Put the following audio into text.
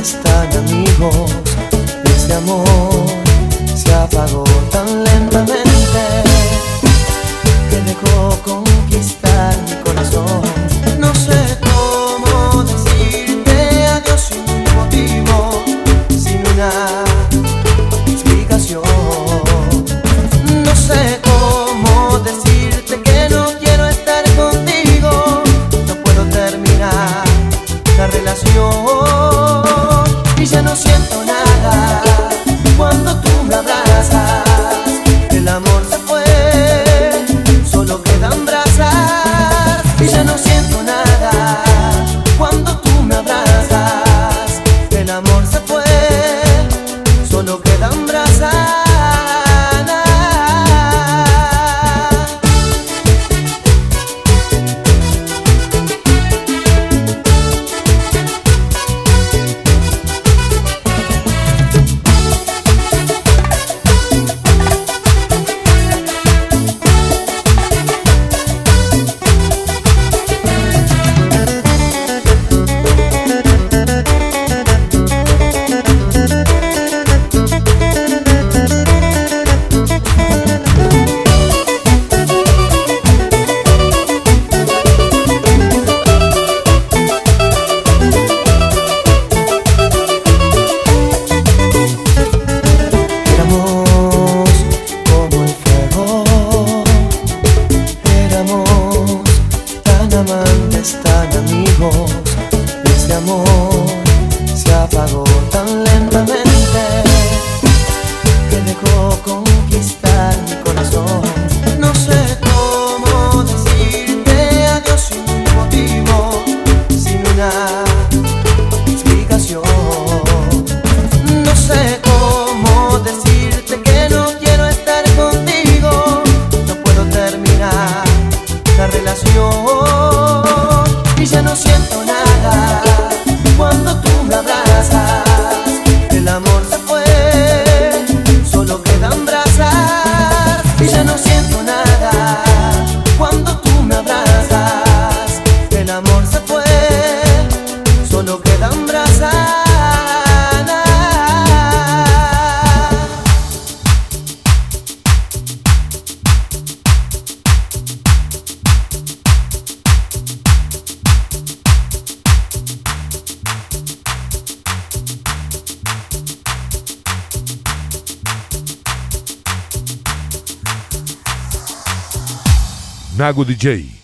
están amigos, ese amor se apagó tan se nos amor se apagó tan Nago DJ.